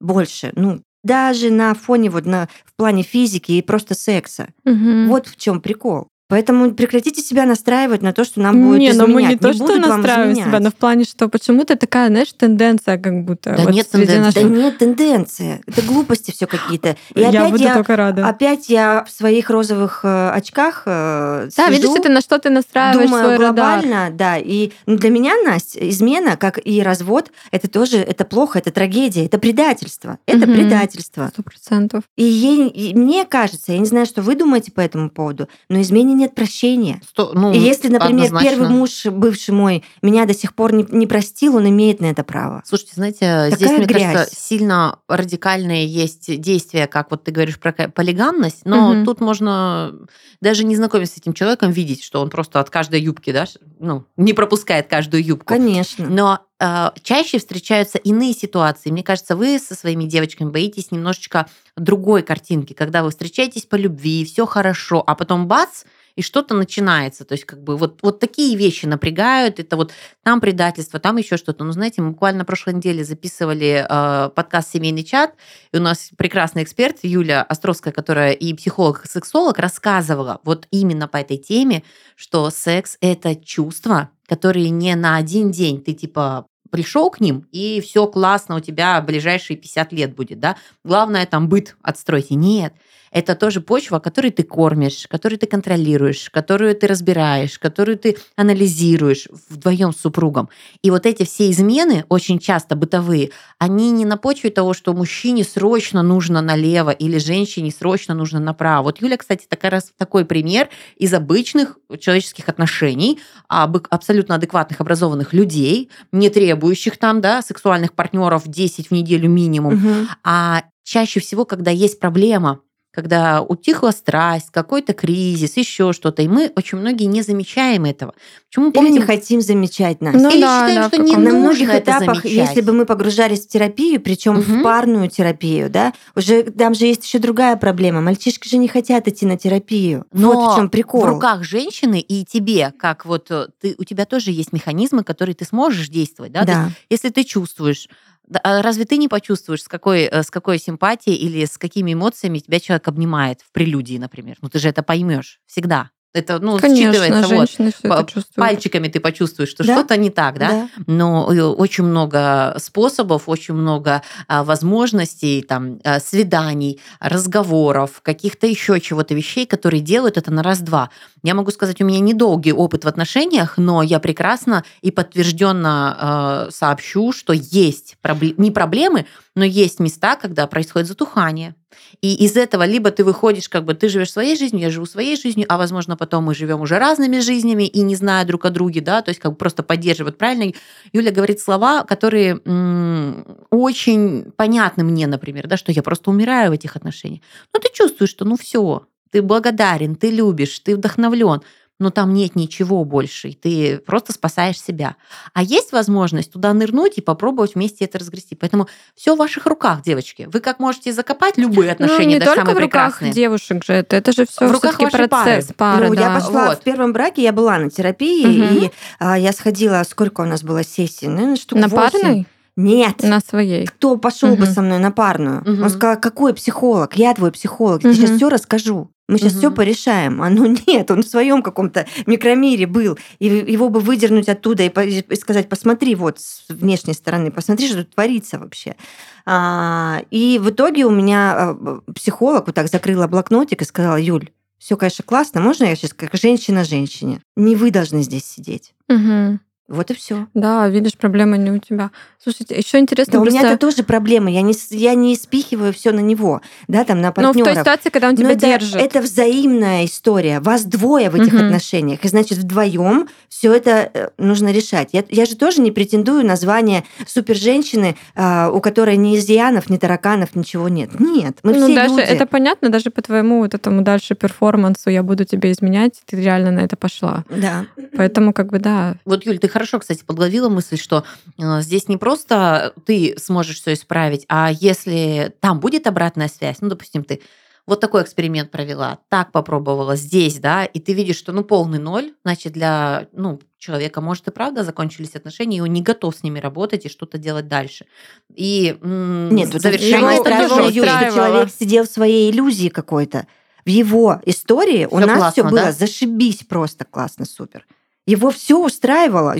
больше. Ну, даже на фоне вот на, в плане физики и просто секса. Мгм. Вот в чем прикол. Поэтому прекратите себя настраивать на то, что нам будет не, но изменять. мы не то, что настраиваем себя, но в плане, что почему-то такая, знаешь, тенденция как будто. Да вот нет тенденции. Да наших- нет, тенденция. Это глупости все какие-то. И я опять буду я, только рада. опять я в своих розовых э, очках э, да, сижу, видишь, ты на что ты настраиваешь думаю свой радар. глобально, да. И ну, для меня, Настя, измена, как и развод, это тоже это плохо, это трагедия, это предательство. Это Мгм. предательство. Сто процентов. И, ей- и мне кажется, я не знаю, что вы думаете по этому поводу, но измене нет прощения. Сто- ну, И если, например, однозначно. первый муж, бывший мой, меня до сих пор не, не простил, он имеет на это право. Слушайте, знаете, здесь, Такая мне грязь. кажется, сильно радикальные есть действия, как вот ты говоришь про полигамность, но Мгм. тут можно даже не знакомясь с этим человеком, видеть, что он просто от каждой юбки, да, ну, не пропускает каждую юбку. Конечно. Но э, чаще встречаются иные ситуации. Мне кажется, вы со своими девочками боитесь немножечко другой картинки, когда вы встречаетесь по любви, все хорошо, а потом бац, и что-то начинается. То есть, как бы вот, вот такие вещи напрягают. Это вот там предательство, там еще что-то. Ну, знаете, мы буквально на прошлой неделе записывали э, подкаст «Семейный чат», и у нас прекрасный эксперт Юля Островская, которая и психолог, и сексолог, рассказывала вот именно по этой теме, что секс – это чувства, которые не на один день ты типа пришел к ним, и все классно, у тебя ближайшие 50 лет будет, да. Главное там быт отстроить. И Нет, это тоже почва, которой ты кормишь, которую ты контролируешь, которую ты разбираешь, которую ты анализируешь вдвоем с супругом. И вот эти все измены, очень часто бытовые, они не на почве того, что мужчине срочно нужно налево или женщине срочно нужно направо. Вот Юля, кстати, такая раз такой пример из обычных человеческих отношений, абы- абсолютно адекватных, образованных людей, не требующих там, да, сексуальных партнеров 10 в неделю минимум, Мгм. а чаще всего, когда есть проблема, когда утихла страсть, какой-то кризис, еще что-то, и мы очень многие не замечаем этого. Почему Или помните, не хотим замечать нас. Ну или да, считаем, да, что не на многих этапах, замечать. если бы мы погружались в терапию, причем Мгм. в парную терапию, да, уже там же есть еще другая проблема. Мальчишки же не хотят идти на терапию. Но вот в чем прикол. в руках женщины и тебе, как вот э, ты, у тебя тоже есть механизмы, которые ты сможешь действовать, да? То есть Да. если ты чувствуешь, да, а разве ты не почувствуешь, с какой, э, с какой симпатией или с какими эмоциями тебя человек обнимает в прелюдии, например? Ну ты же это поймешь всегда. Это, ну, Конечно, считывается вот. все. Пальчиками ты почувствуешь, что Да. что-то не так, да? Но э, очень много способов, очень много а, возможностей, там, а, свиданий, разговоров, каких-то еще чего-то вещей, которые делают это на раз-два. Я могу сказать, у меня недолгий опыт в отношениях, но я прекрасно и подтвержденно э, сообщу, что есть пробле- не проблемы, но есть места, когда происходит затухание. И из этого либо ты выходишь, как бы ты живешь своей жизнью, я живу своей жизнью, а возможно потом мы живем уже разными жизнями и не зная друг о друге, да, то есть как бы просто поддерживать. Правильно Юля говорит слова, которые м, очень понятны мне, например, да, что я просто умираю в этих отношениях. Но ты чувствуешь, что ну все, ты благодарен, ты любишь, ты вдохновлен, но там нет ничего больше, и ты просто спасаешь себя. А есть возможность туда нырнуть и попробовать вместе это разгрести. Поэтому все в ваших руках, девочки. Вы как можете закопать любые Ну, отношения, не даже только самые в руках прекрасные. девушек же это, это же все В руках вашей процесс пары, ну, да. я пошла Вот. в первом браке, я была на терапии, Мгм. и а, я сходила, сколько у нас было сессий? Наверное, штук На восемь. парной? Нет. На своей. Кто пошел бы Мгм. со мной на парную? Мгм. Он сказал, какой психолог? Я твой психолог. Я Мгм. сейчас все расскажу. Мы сейчас Мгм. все порешаем. А ну нет, он в своем каком-то микромире был. И его бы выдернуть оттуда и, сказать, посмотри вот с внешней стороны, посмотри, что тут творится вообще. А, и в итоге у меня а, психолог вот так закрыла блокнотик и сказала, Юль, все, конечно, классно, можно я сейчас как женщина женщине? Не вы должны здесь сидеть. Мгм. Вот и все. Да, видишь, проблема не у тебя. Слушайте, еще интересно Да, у просто... меня это тоже проблема. Я не, я не спихиваю все на него, да, там, на Ну, в той ситуации, когда он Но тебя это, держит. это взаимная история. Вас двое в этих Мгм. отношениях. И значит, вдвоем все это э, нужно решать. Я, я же тоже не претендую на звание суперженщины, а, у которой ни изъянов, ни тараканов, ничего нет. Нет, мы ну, все даже люди. это понятно, даже по твоему вот этому дальше перформансу я буду тебе изменять, ты реально на это пошла. Да. Поэтому как бы да. Вот, Юль, ты хорошо, кстати, подловила мысль, что э, здесь не просто ты сможешь все исправить, а если там будет обратная связь, ну, допустим, ты вот такой эксперимент провела, так попробовала здесь, да, и ты видишь, что ну полный ноль, значит для ну человека может и правда закончились отношения, и он не готов с ними работать и что-то делать дальше. И м, Нет, завершение это тоже Юль, что человек сидел в своей иллюзии какой-то. В его истории у Всё нас все классно, было да? зашибись просто классно, супер. Его все устраивало.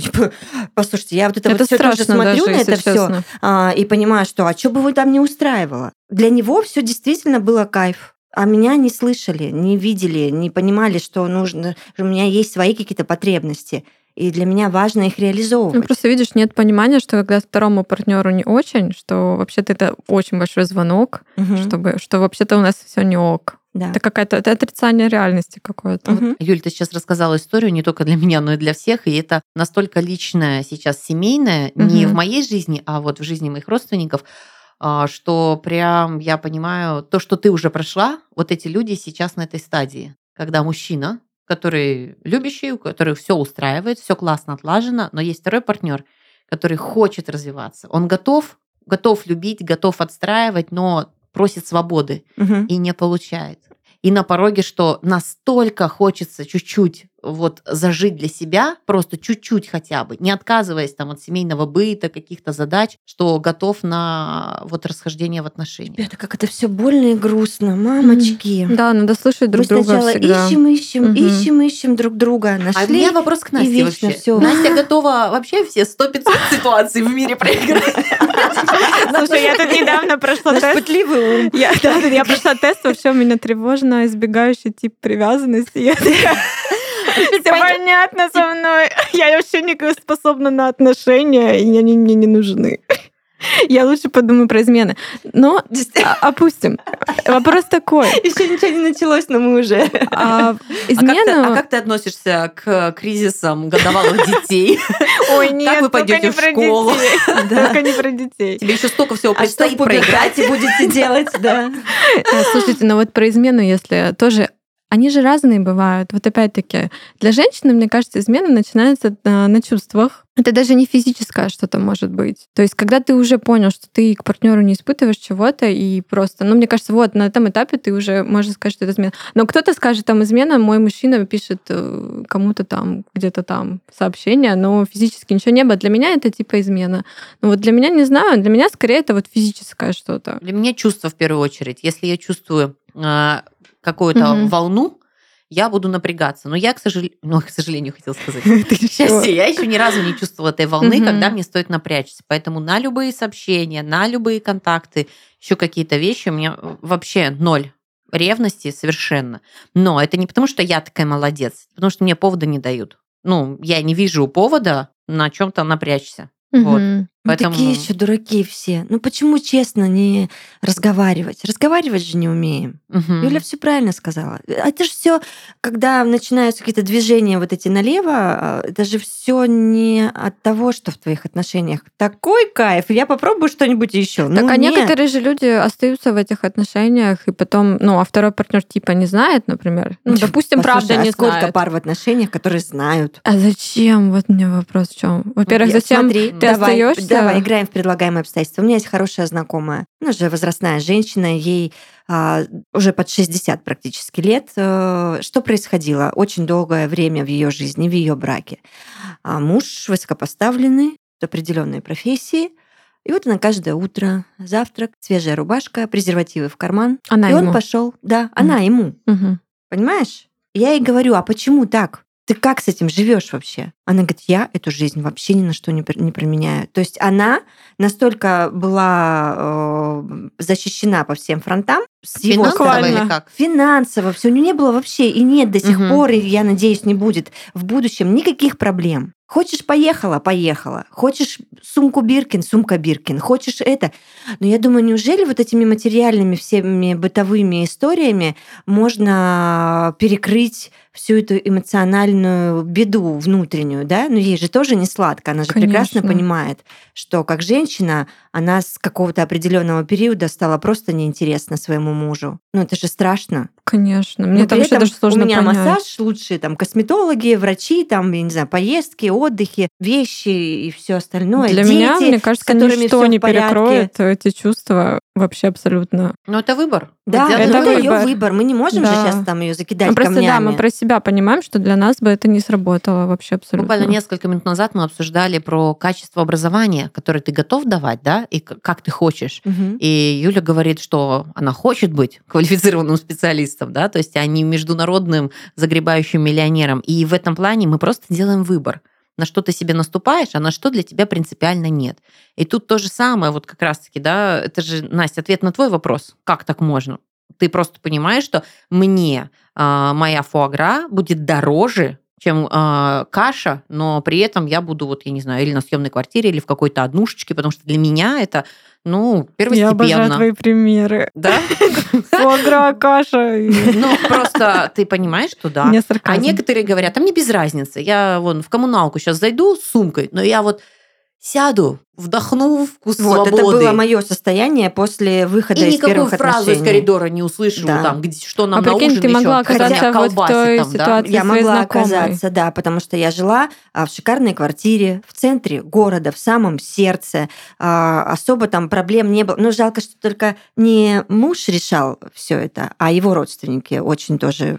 Послушайте, я вот это, Это вот все тоже смотрю даже, на это все а, и понимаю, что а что бы его там не устраивало? Для него все действительно было кайф. А меня не слышали, не видели, не понимали, что нужно, что у меня есть свои какие-то потребности. И для меня важно их реализовывать. Ну, просто видишь, нет понимания, что когда второму партнеру не очень, что вообще-то это очень большой звонок, Мгм. чтобы, что вообще-то у нас все не ок. Да. Это какая-то это отрицание реальности какое-то. Мгм. Юль, ты сейчас рассказала историю не только для меня, но и для всех, и это настолько личное сейчас семейное, не Мгм. в моей жизни, а вот в жизни моих родственников, а, что прям я понимаю, то, что ты уже прошла, вот эти люди сейчас на этой стадии, когда мужчина, который любящий, у которого все устраивает, все классно отлажено, но есть второй партнер, который хочет развиваться. Он готов, готов любить, готов отстраивать, но просит свободы Мгм. и не получает. И на пороге, что настолько хочется чуть-чуть вот зажить для себя, просто чуть-чуть хотя бы, не отказываясь там от семейного быта, каких-то задач, что готов на вот расхождение в отношениях. Ребята, как это все больно и грустно, мамочки. Да, надо слышать друг Мы друга сначала всегда. ищем, ищем, Мгм. ищем, ищем друг друга. А у Нашли. меня вопрос к и Насте вечно вообще. всё. Настя готова вообще все 100-500 ситуаций в мире проиграть. Слушай, я тут недавно прошла тест. я прошла тест, вообще у меня тревожно избегающий тип привязанности. Все понятно со мной. Я вообще не способна на отношения, и они мне не нужны. Я лучше подумаю про измены. Но а- опустим. Вопрос такой. Еще ничего не началось, но мы уже. А А как, ты, а измену... как ты относишься к кризисам годовалых детей? Ой, нет, вы только пойдете в школу? Да. Только не про детей. Тебе еще столько всего А что в предстоит проиграть. пубертате будете делать, да? А, Слушайте, ну вот про измену, если тоже они же разные бывают. Вот опять-таки, для женщины, мне кажется, измена начинается а, на чувствах. Это даже не физическое что-то может быть. То есть, когда ты уже понял, что ты к партнеру не испытываешь чего-то, и просто, ну, мне кажется, вот на этом этапе ты уже можешь сказать, что это измена. Но кто-то скажет, там, измена, мой мужчина пишет э, кому-то там, где-то там сообщение, но физически ничего не было. Для меня это типа измена. Ну, вот для меня, не знаю, для меня скорее это вот физическое что-то. Для меня чувство в первую очередь. Если я чувствую э, какую-то Мгм. волну, я буду напрягаться. Но я, к сожалению, ну, к сожалению, хотела сказать, к счастью, я еще ни разу не чувствовала этой волны, когда мне стоит напрячься. Поэтому на любые сообщения, на любые контакты, еще какие-то вещи у меня вообще ноль ревности совершенно. Но это не потому, что я такая молодец, потому что мне повода не дают. Ну, я не вижу повода на чем-то напрячься. Вот. Ну, Поэтому... Такие еще дураки все. Ну почему честно не разговаривать? Разговаривать же не умеем. Мгм. Юля все правильно сказала. А Это же все, когда начинаются какие-то движения вот эти налево, это же все не от того, что в твоих отношениях такой кайф. Я попробую что-нибудь еще. Так, а некоторые же люди остаются в этих отношениях, и потом, ну, а второй партнер типа не знает, например. Ну, допустим, правда не а сколько знает. пар в отношениях, которые знают? А зачем? Вот мне вопрос в чем. Во-первых, Я- зачем смотри, ты давай, остаешься? Давай, играем в предлагаемые обстоятельства. У меня есть хорошая знакомая, ну, уже возрастная женщина, ей а, уже под 60 практически лет. Э, Что происходило очень долгое время в ее жизни, в ее браке? А Муж высокопоставленный, с определенной профессии, и вот она каждое утро, завтрак, свежая рубашка, презервативы в карман. Она и он ему. пошел, да, она ему. Мгм. Понимаешь? Я ей говорю, а почему так? Ты как с этим живешь вообще? Она говорит, я эту жизнь вообще ни на что не, не променяю. То есть она настолько была э, защищена по всем фронтам с его Финансово или как? Финансово все у нее не было вообще и нет до сих Мгм. пор, и я надеюсь, не будет в будущем никаких проблем. Хочешь поехала, поехала. Хочешь сумку Биркин, сумка Биркин. Хочешь это. Но я думаю, неужели вот этими материальными всеми бытовыми историями можно перекрыть всю эту эмоциональную беду внутреннюю, да? Ну, ей же тоже не сладко. Она же прекрасно Конечно. понимает, что как женщина она с какого-то определенного периода стала просто неинтересна своему мужу. Ну, это же страшно. Конечно. Мне Но там вообще даже сложно у меня понять. массаж лучшие, там, косметологи, врачи, там, я не знаю, поездки, отдыхи, вещи и все остальное. Для Дети, меня, мне кажется, ничто не перекроет эти чувства вообще абсолютно. Ну, это выбор. Да, Вот это, это ее выбор. выбор. Мы не можем же Да. сейчас там ее закидать Ну, просто да, камнями. мы про себя понимаем, что для нас бы это не сработало вообще абсолютно. Буквально несколько минут назад мы обсуждали про качество образования, которое ты готов давать, да, и как ты хочешь. Мгм. И Юля говорит, что она хочет быть квалифицированным специалистом, да, то есть а не международным загребающим миллионером. И в этом плане мы просто делаем выбор. На что ты себе наступаешь, а на что для тебя принципиально нет. И тут то же самое, вот как раз-таки, да, это же, Настя, ответ на твой вопрос. Как так можно? Ты просто понимаешь, что мне а, моя фуагра будет дороже, чем а, каша, но при этом я буду, вот, я не знаю, или на съемной квартире, или в какой-то однушечке, потому что для меня это, ну, Я обожаю первостепенно. твои примеры. Да? Фуагра, каша. Ну, просто ты понимаешь, что да. А некоторые говорят, а мне без разницы. Я вон в коммуналку сейчас зайду с сумкой, но я вот сяду, вдохну вкус Вот, это свободы. было мое состояние после выхода и из никакую первых фразу из коридора не услышу, Да. там, где, что нам А на прикинь, ужин ты могла еще, оказаться хотя вот в колбасы той там, да. ситуации. Я своей могла знакомой. оказаться, да, потому что я жила а, в шикарной квартире в центре города, в самом сердце. А, Особо там проблем не было. Но жалко, что только не муж решал все это, а его родственники очень тоже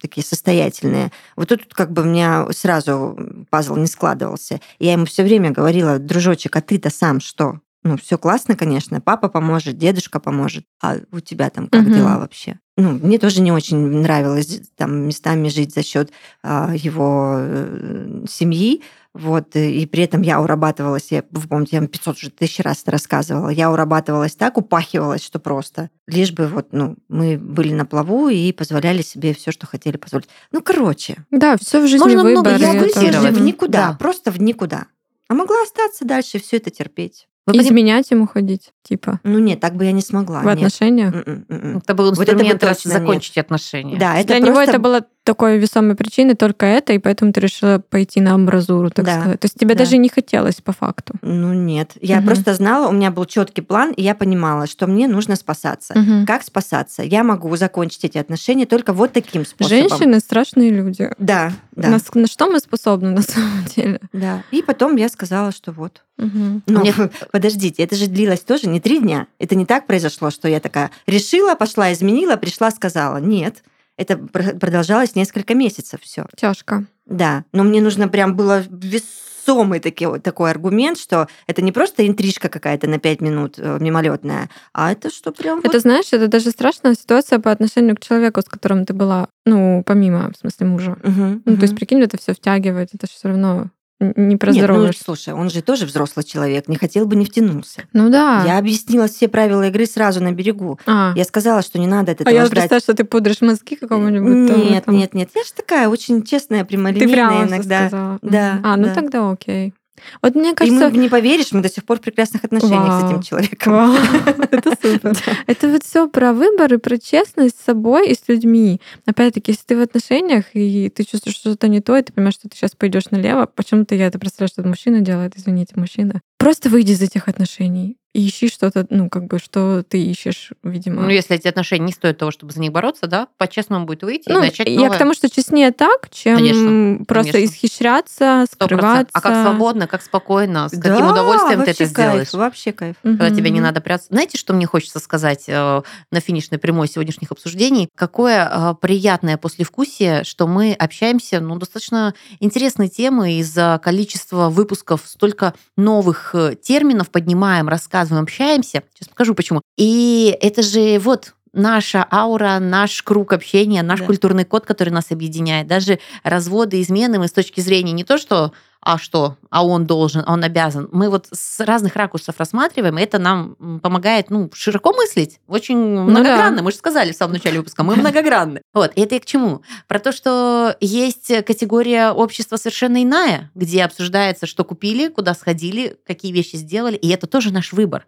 такие состоятельные. Вот тут как бы у меня сразу пазл не складывался. Я ему все время говорила, дружочек, а ты-то сам что? Ну, все классно, конечно, папа поможет, дедушка поможет. А у тебя там как Мгм. дела вообще? Ну, мне тоже не очень нравилось там местами жить за счет а, его э, семьи. Вот, и при этом я урабатывалась, я, вы помните, я вам 500 же тысяч раз это рассказывала, я урабатывалась так, упахивалась, что просто. Лишь бы вот, ну, мы были на плаву и позволяли себе все, что хотели позволить. Ну, короче, Да, все в жизни Можно много выбор. и я выбор. в никуда, Да. просто в никуда. А могла остаться дальше и все это терпеть. Вы поним- Изменять ему ходить, типа, Ну нет, так бы я не смогла. в нет. отношениях. М-м. Это был Вот это бы инструмент раз точно нет. закончить отношения. Да, это Для него просто- это было такой весомой причиной только это, и поэтому ты решила пойти на амбразуру, так Да, сказать. То есть тебе да. даже не хотелось по факту. Ну нет, я Мгм. просто знала, у меня был четкий план, и я понимала, что мне нужно спасаться. Мгм. Как спасаться? Я могу закончить эти отношения только вот таким способом. Женщины страшные люди. Да, да, На, с- на что мы способны на самом деле? да. И потом я сказала, что вот. Мгм. Ну, Мне- подождите, это же длилось тоже не три дня. Это не так произошло, что я такая решила, пошла, изменила, пришла, сказала. Нет, это пр- продолжалось несколько месяцев все. Тяжко. Да, но мне нужно прям было весомый таки, вот такой аргумент, что это не просто интрижка какая-то на пять минут э, мимолетная, а это что прям Это вот... знаешь, это даже страшная ситуация по отношению к человеку, с которым ты была, ну, помимо, в смысле, мужа. Мгм, Ну, то есть, прикинь, это все втягивает, это же все равно не про Нет, ну, слушай, он же тоже взрослый человек, не хотел бы, не втянулся. Ну да. Я объяснила все правила игры сразу на берегу. А, Я сказала, что не надо от а я представляю, что ты пудришь мозги какому-нибудь. Нет, там. нет, нет. Я же такая очень честная, Ты прямолинейная прямо всё иногда. сказала. Да. А, ну да. тогда окей. Вот мне И кажется... мы, не поверишь, мы до сих пор в прекрасных отношениях с Вау. этим человеком. Вау, это супер. Это вот все про выбор и про честность с собой и с людьми. Опять-таки, если ты в отношениях, и ты чувствуешь, что что-то не то, и ты понимаешь, что ты сейчас пойдешь налево, почему-то я это представляю, что мужчина делает, извините, мужчина. Просто выйди из этих отношений и ищи что-то, ну, как бы, что ты ищешь, видимо. Ну, если эти отношения не стоят того, чтобы за них бороться, да, по-честному будет выйти Ну, и начать я новое. к тому, что честнее так, чем Конечно, просто конечно. исхищряться, скрываться. А как свободно, как спокойно, с каким Да, удовольствием ты это кайф, сделаешь. Вообще кайф. когда тебе не надо прятаться. Знаете, что мне хочется сказать э, на финишной прямой сегодняшних обсуждений? Какое э, приятное послевкусие, что мы общаемся, ну, достаточно интересные темы из-за количества выпусков, столько новых э, терминов поднимаем, рассказываем, общаемся. Сейчас покажу, почему. И это же вот наша аура, наш круг общения, наш Да. культурный код, который нас объединяет. Даже разводы, измены мы с точки зрения не то, что а что, а он должен, он обязан. Мы вот с разных ракурсов рассматриваем, и это нам помогает ну, широко мыслить, очень многогранно. Мы же сказали в самом начале выпуска, мы многогранны. Вот, и это и к чему? Про то, что есть категория общества совершенно иная, где обсуждается, что купили, куда сходили, какие вещи сделали, и это тоже наш выбор.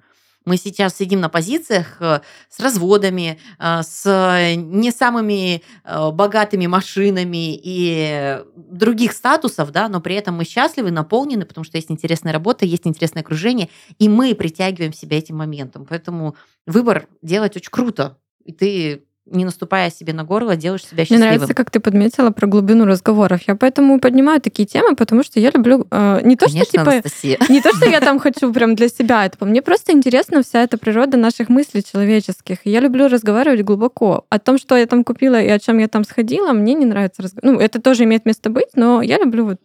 Мы сейчас сидим на позициях э, с разводами, э, с не самыми э, богатыми машинами и других статусов, да, но при этом мы счастливы, наполнены, потому что есть интересная работа, есть интересное окружение, и мы притягиваем себя этим моментом. Поэтому выбор делать очень круто. И ты, не наступая себе на горло, делаешь себя Мне счастливым. нравится, как ты подметила про глубину разговоров. Я поэтому поднимаю такие темы, потому что я люблю э, не то, Конечно, что типа Анастасия. не то, что я там хочу прям для себя это. Мне просто интересна вся эта природа наших мыслей человеческих. Я люблю разговаривать глубоко. О том, что я там купила и о чем я там сходила, мне не нравится разговаривать. Ну, это тоже имеет место быть, но я люблю вот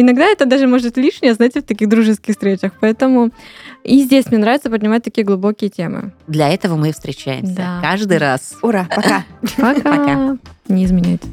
Иногда это даже может лишнее, знаете, в таких дружеских встречах. Поэтому и здесь мне нравится поднимать такие глубокие темы. Для этого мы и встречаемся Да. каждый раз. Ура, пока. Пока. Пока. Не изменяйте.